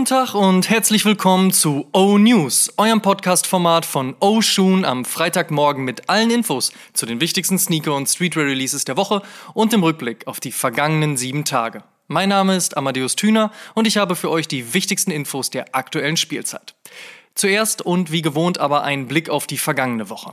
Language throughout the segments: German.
Guten Tag und herzlich willkommen zu O News, eurem Podcast-Format von O Shoon am Freitagmorgen mit allen Infos zu den wichtigsten Sneaker- und Streetwear-Releases der Woche und dem Rückblick auf die vergangenen sieben Tage. Mein Name ist Amadeus Thüner und ich habe für euch die wichtigsten Infos der aktuellen Spielzeit. Zuerst und wie gewohnt aber ein Blick auf die vergangene Woche.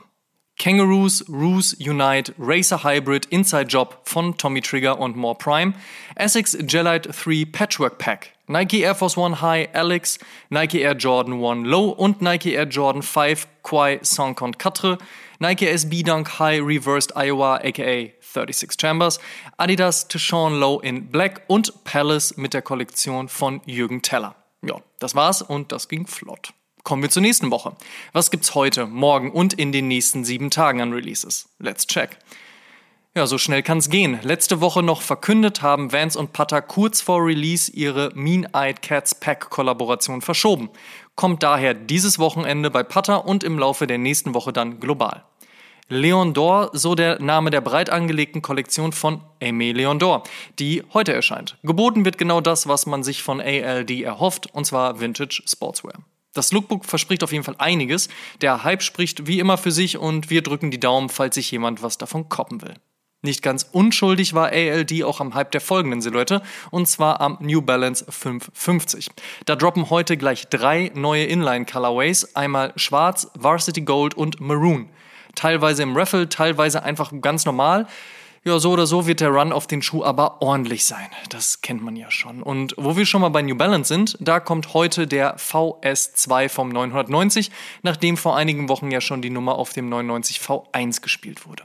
Kangaroos, Roos, Unite, Racer Hybrid, Inside Job von Tommy Trigger und More Prime, Essex Gelite 3 Patchwork Pack, Nike Air Force One High Alex, Nike Air Jordan 1 Low und Nike Air Jordan 5 Quai Saint-Con 4, Nike SB Dunk High Reversed Iowa aka 36 Chambers, Adidas Tishawn Low in Black und Palace mit der Kollektion von Jürgen Teller. Ja, das war's und das ging flott. Kommen wir zur nächsten Woche. Was gibt's heute, morgen und in den nächsten sieben Tagen an Releases? Let's check. Ja, so schnell kann's gehen. Letzte Woche noch verkündet haben Vance und Putter kurz vor Release ihre Mean-Eyed Cats Pack-Kollaboration verschoben. Kommt daher dieses Wochenende bei Putter und im Laufe der nächsten Woche dann global. Leon d'Or, so der Name der breit angelegten Kollektion von Aimé Leon d'Or, die heute erscheint. Geboten wird genau das, was man sich von ALD erhofft, und zwar Vintage Sportswear. Das Lookbook verspricht auf jeden Fall einiges. Der Hype spricht wie immer für sich und wir drücken die Daumen, falls sich jemand was davon koppen will. Nicht ganz unschuldig war ALD auch am Hype der folgenden Silhouette, und zwar am New Balance 550. Da droppen heute gleich drei neue Inline-Colorways, einmal schwarz, Varsity Gold und Maroon. Teilweise im Raffle, teilweise einfach ganz normal. Ja, so oder so wird der Run auf den Schuh aber ordentlich sein. Das kennt man ja schon. Und wo wir schon mal bei New Balance sind, da kommt heute der VS2 vom 990, nachdem vor einigen Wochen ja schon die Nummer auf dem 990 V1 gespielt wurde.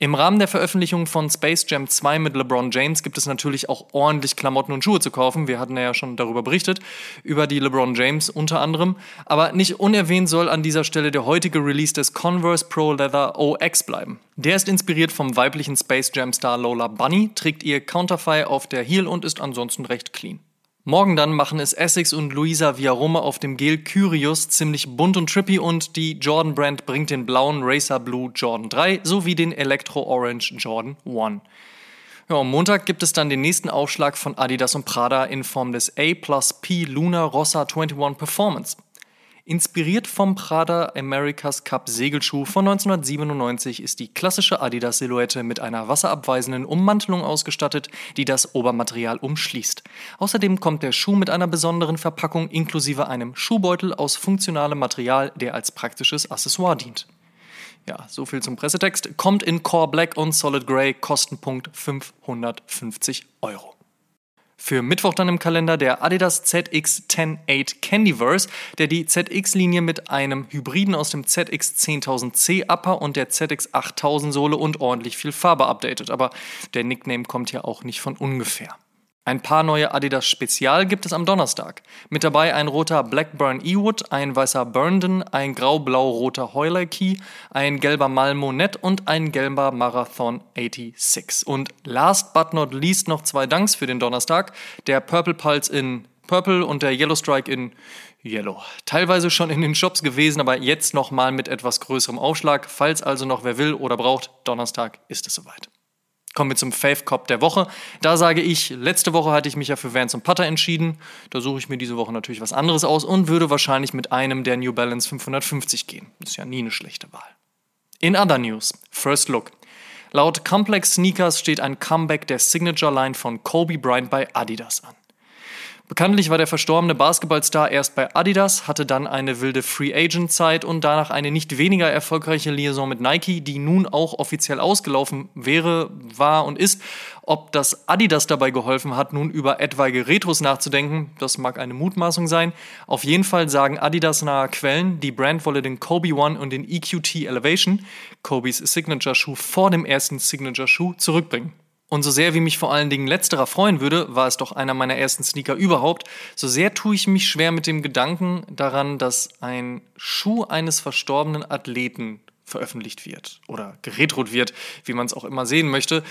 Im Rahmen der Veröffentlichung von Space Jam 2 mit LeBron James gibt es natürlich auch ordentlich Klamotten und Schuhe zu kaufen. Wir hatten ja schon darüber berichtet, über die LeBron James unter anderem. Aber nicht unerwähnt soll an dieser Stelle der heutige Release des Converse Pro Leather OX bleiben. Der ist inspiriert vom weiblichen Space Jam Star Lola Bunny, trägt ihr Counterfei auf der Heel und ist ansonsten recht clean. Morgen dann machen es Essex und Luisa Villaroma auf dem Gel Curious ziemlich bunt und trippy und die Jordan Brand bringt den blauen Racer Blue Jordan 3 sowie den Electro Orange Jordan 1. Ja, am Montag gibt es dann den nächsten Aufschlag von Adidas und Prada in Form des A plus P Luna Rossa 21 Performance. Inspiriert vom Prada America's Cup Segelschuh von 1997 ist die klassische Adidas-Silhouette mit einer wasserabweisenden Ummantelung ausgestattet, die das Obermaterial umschließt. Außerdem kommt der Schuh mit einer besonderen Verpackung inklusive einem Schuhbeutel aus funktionalem Material, der als praktisches Accessoire dient. Ja, so viel zum Pressetext. Kommt in Core Black und Solid Grey, Kostenpunkt 550 Euro. Für Mittwoch dann im Kalender der Adidas ZX108 Candyverse, der die ZX-Linie mit einem Hybriden aus dem ZX 10000C Upper und der ZX 8000 Sohle und ordentlich viel Farbe updatet. Aber der Nickname kommt ja auch nicht von ungefähr. Ein paar neue Adidas Spezial gibt es am Donnerstag. Mit dabei ein roter Blackburn Ewood, ein weißer Burnden, ein grau-blau-roter Heuler Key, ein gelber Malmo Net und ein gelber Marathon 86. Und last but not least noch zwei Dunks für den Donnerstag. Der Purple Pulse in Purple und der Yellow Strike in Yellow. Teilweise schon in den Shops gewesen, aber jetzt nochmal mit etwas größerem Aufschlag. Falls also noch wer will oder braucht, Donnerstag ist es soweit. Kommen wir zum Fave Cop der Woche. Da sage ich, letzte Woche hatte ich mich ja für Vans und Putter entschieden. Da suche ich mir diese Woche natürlich was anderes aus und würde wahrscheinlich mit einem der New Balance 550 gehen. Ist ja nie eine schlechte Wahl. In other news, First Look. Laut Complex Sneakers steht ein Comeback der Signature Line von Kobe Bryant bei Adidas an. Bekanntlich war der verstorbene Basketballstar erst bei Adidas, hatte dann eine wilde Free Agent Zeit und danach eine nicht weniger erfolgreiche Liaison mit Nike, die nun auch offiziell ausgelaufen wäre, war und ist. Ob das Adidas dabei geholfen hat, nun über etwaige Retros nachzudenken, das mag eine Mutmaßung sein. Auf jeden Fall sagen Adidas nahe Quellen, die Brand wolle den Kobe One und den EQT Elevation, Kobes Signature Schuh vor dem ersten Signature Schuh, zurückbringen. Und so sehr wie mich vor allen Dingen letzterer freuen würde, war es doch einer meiner ersten Sneaker überhaupt, so sehr tue ich mich schwer mit dem Gedanken daran, dass ein Schuh eines verstorbenen Athleten veröffentlicht wird oder geretrot wird, wie man es auch immer sehen möchte.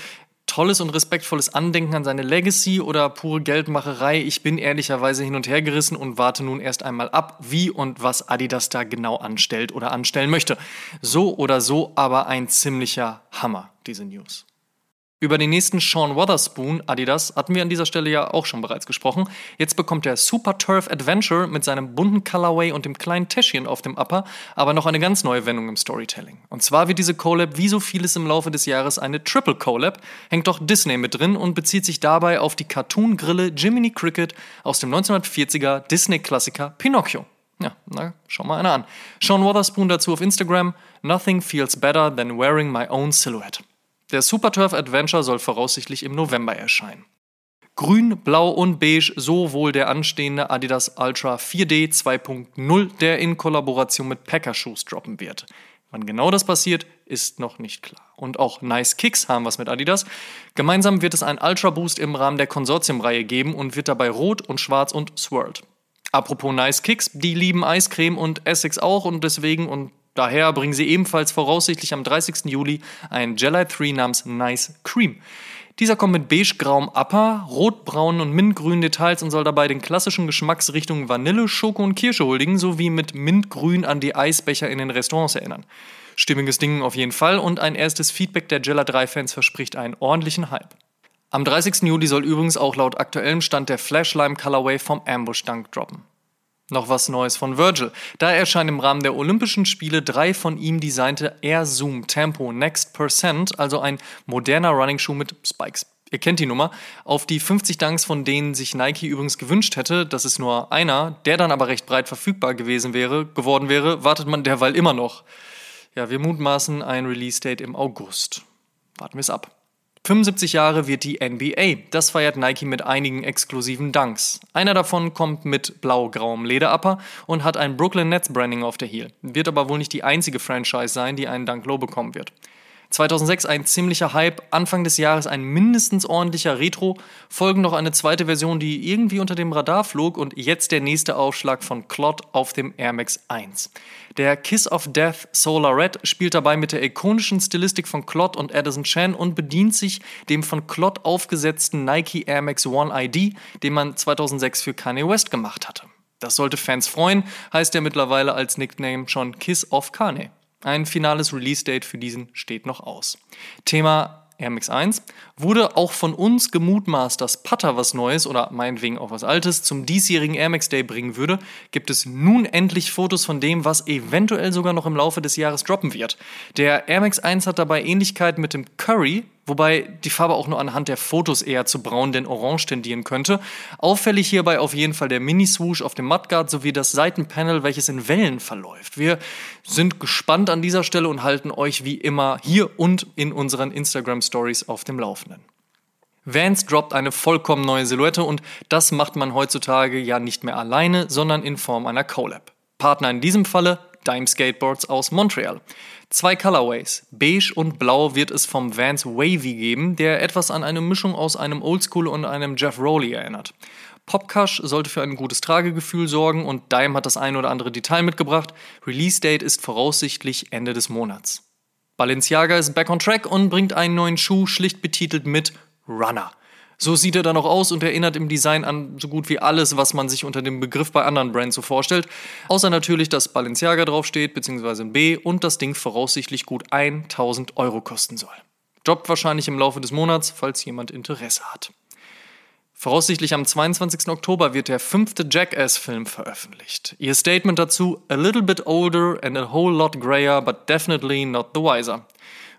Tolles und respektvolles Andenken an seine Legacy oder pure Geldmacherei. Ich bin ehrlicherweise hin und her gerissen und warte nun erst einmal ab, wie und was Adidas da genau anstellt oder anstellen möchte. So oder so aber ein ziemlicher Hammer, diese News. Über den nächsten Sean Wotherspoon, Adidas, hatten wir an dieser Stelle ja auch schon bereits gesprochen. Jetzt bekommt der Super Turf Adventure mit seinem bunten Colorway und dem kleinen Täschchen auf dem Upper aber noch eine ganz neue Wendung im Storytelling. Und zwar wird diese Collab wie so vieles im Laufe des Jahres eine Triple Collab, hängt doch Disney mit drin und bezieht sich dabei auf die Cartoon-Grille Jiminy Cricket aus dem 1940er Disney-Klassiker Pinocchio. Ja, na, schau mal einer an. Sean Wotherspoon dazu auf Instagram. Nothing feels better than wearing my own silhouette. Der Super Turf Adventure soll voraussichtlich im November erscheinen. Grün, Blau und Beige, so wohl der anstehende Adidas Ultra 4D 2.0, der in Kollaboration mit Packer Shoes droppen wird. Wann genau das passiert, ist noch nicht klar. Und auch Nice Kicks haben was mit Adidas. Gemeinsam wird es einen Ultra Boost im Rahmen der Konsortiumreihe geben und wird dabei rot und schwarz und swirled. Apropos Nice Kicks, die lieben Eiscreme und Essex auch und deswegen und Daher bringen sie ebenfalls voraussichtlich am 30. Juli ein Jelly 3 namens Nice Cream. Dieser kommt mit beige-grauem Upper, rotbraunen und mintgrünen Details und soll dabei den klassischen Geschmacksrichtungen Vanille, Schoko und Kirsche huldigen, sowie mit mintgrün an die Eisbecher in den Restaurants erinnern. Stimmiges Ding auf jeden Fall und ein erstes Feedback der Jella 3-Fans verspricht einen ordentlichen Hype. Am 30. Juli soll übrigens auch laut aktuellem Stand der Flashlime Colorway vom Ambush Dunk droppen. Noch was Neues von Virgil. Da erscheinen im Rahmen der Olympischen Spiele drei von ihm designte Air Zoom Tempo Next Percent, also ein moderner Running Shoe mit Spikes. Ihr kennt die Nummer. Auf die 50 Dunks, von denen sich Nike übrigens gewünscht hätte, dass es nur einer, der dann aber recht breit verfügbar gewesen wäre, geworden wäre, wartet man derweil immer noch. Ja, wir mutmaßen ein Release-Date im August. Warten wir es ab. 75 Jahre wird die NBA. Das feiert Nike mit einigen exklusiven Dunks. Einer davon kommt mit blau-grauem Lederupper und hat ein Brooklyn Nets Branding auf der Heel. Wird aber wohl nicht die einzige Franchise sein, die einen Dunk Low bekommen wird. 2006 ein ziemlicher Hype, Anfang des Jahres ein mindestens ordentlicher Retro, folgen noch eine zweite Version, die irgendwie unter dem Radar flog und jetzt der nächste Aufschlag von Clot auf dem Air Max 1. Der Kiss of Death Solar Red spielt dabei mit der ikonischen Stilistik von Clot und Addison Chan und bedient sich dem von Clot aufgesetzten Nike Air Max One ID, den man 2006 für Kanye West gemacht hatte. Das sollte Fans freuen, heißt er mittlerweile als Nickname schon Kiss of Kanye. Ein finales Release-Date für diesen steht noch aus. Thema Air Max 1 wurde auch von uns gemutmaßt, dass Putter was Neues oder meinetwegen auch was Altes zum diesjährigen Air Max Day bringen würde, gibt es nun endlich Fotos von dem, was eventuell sogar noch im Laufe des Jahres droppen wird. Der Air Max 1 hat dabei Ähnlichkeit mit dem Curry, wobei die Farbe auch nur anhand der Fotos eher zu braun denn orange tendieren könnte. Auffällig hierbei auf jeden Fall der Mini-Swoosh auf dem Mudguard sowie das Seitenpanel, welches in Wellen verläuft. Wir sind gespannt an dieser Stelle und halten euch wie immer hier und in unseren Instagram-Stories auf dem Laufenden. Vans droppt eine vollkommen neue Silhouette und das macht man heutzutage ja nicht mehr alleine, sondern in Form einer Collab. Partner in diesem Falle Dime Skateboards aus Montreal. Zwei Colorways, beige und blau, wird es vom Vans Wavy geben, der etwas an eine Mischung aus einem Oldschool und einem Jeff Rowley erinnert. Popcash sollte für ein gutes Tragegefühl sorgen und Dime hat das ein oder andere Detail mitgebracht. Release Date ist voraussichtlich Ende des Monats. Balenciaga ist back on track und bringt einen neuen Schuh schlicht betitelt mit Runner. So sieht er dann auch aus und erinnert im Design an so gut wie alles, was man sich unter dem Begriff bei anderen Brands so vorstellt. Außer natürlich, dass Balenciaga draufsteht, beziehungsweise ein B und das Ding voraussichtlich gut 1000 Euro kosten soll. Droppt wahrscheinlich im Laufe des Monats, falls jemand Interesse hat. Voraussichtlich am 22. Oktober wird der fünfte Jackass-Film veröffentlicht. Ihr Statement dazu: A little bit older and a whole lot grayer, but definitely not the wiser.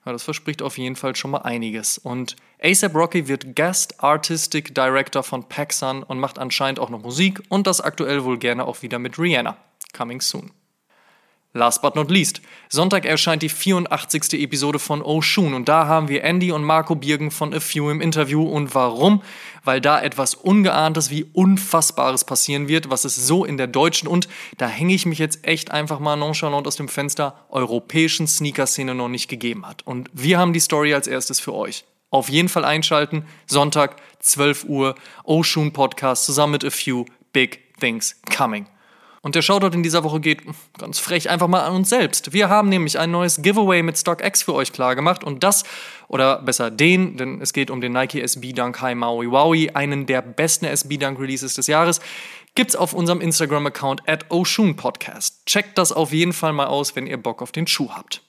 Ja, das verspricht auf jeden Fall schon mal einiges. Und ASAP Rocky wird Guest Artistic Director von PacSun und macht anscheinend auch noch Musik und das aktuell wohl gerne auch wieder mit Rihanna. Coming soon. Last but not least, Sonntag erscheint die 84. Episode von Oshun und da haben wir Andy und Marco Birgen von A Few im Interview und warum? Weil da etwas Ungeahntes wie Unfassbares passieren wird, was es so in der deutschen und, da hänge ich mich jetzt echt einfach mal nonchalant aus dem Fenster, europäischen Sneaker-Szene noch nicht gegeben hat. Und wir haben die Story als erstes für euch. Auf jeden Fall einschalten, Sonntag, 12 Uhr, Oshun Podcast zusammen mit A Few, Big Things Coming. Und der Shoutout in dieser Woche geht ganz frech einfach mal an uns selbst. Wir haben nämlich ein neues Giveaway mit StockX für euch klargemacht und das, oder besser den, denn es geht um den Nike SB Dunk High Maui Wowie, einen der besten SB Dunk Releases des Jahres, gibt's auf unserem Instagram-Account at Oshun Podcast. Checkt das auf jeden Fall mal aus, wenn ihr Bock auf den Schuh habt.